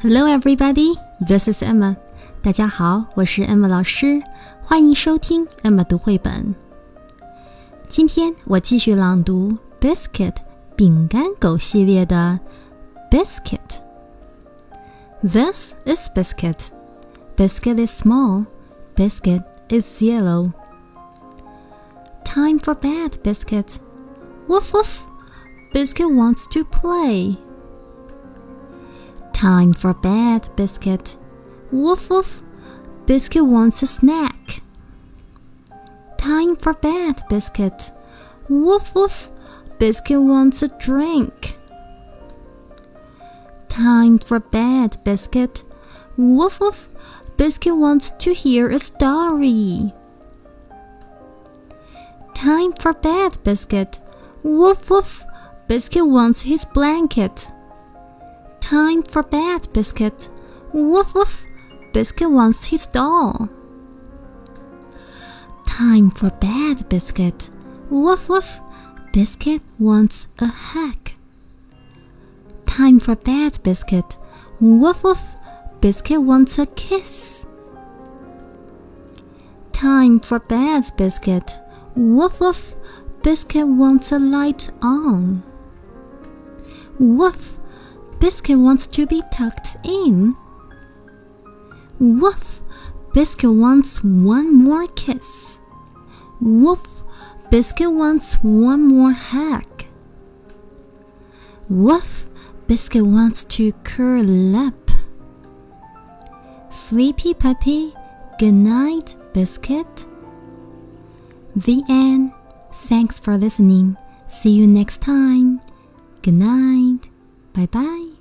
Hello, everybody. This is Emma. 大家好，我是 Emma 老师，欢迎收听 Emma 读绘本。今天我继续朗读《Biscuit》饼干狗系列的《Biscuit》。This is Biscuit. Biscuit is small. Biscuit is yellow. Time for bed, Biscuit. Woof woof. Biscuit wants to play. Time for bed, Biscuit. Woof woof. Biscuit wants a snack. Time for bed, Biscuit. Woof woof. Biscuit wants a drink. Time for bed, Biscuit. Woof woof. Biscuit wants to hear a story. Time for bed, Biscuit. Woof woof. Biscuit wants his blanket. Time for bed, Biscuit. Woof woof. Biscuit wants his doll. Time for bed, Biscuit. Woof woof. Biscuit wants a hug. Time for bed, Biscuit. Woof woof. Biscuit wants a kiss. Time for bed, Biscuit. Woof woof. Biscuit wants a light on. Woof. Biscuit wants to be tucked in. Woof! Biscuit wants one more kiss. Woof! Biscuit wants one more hug. Woof! Biscuit wants to curl up. Sleepy puppy, good night, Biscuit. The end. Thanks for listening. See you next time. Good night. 拜拜。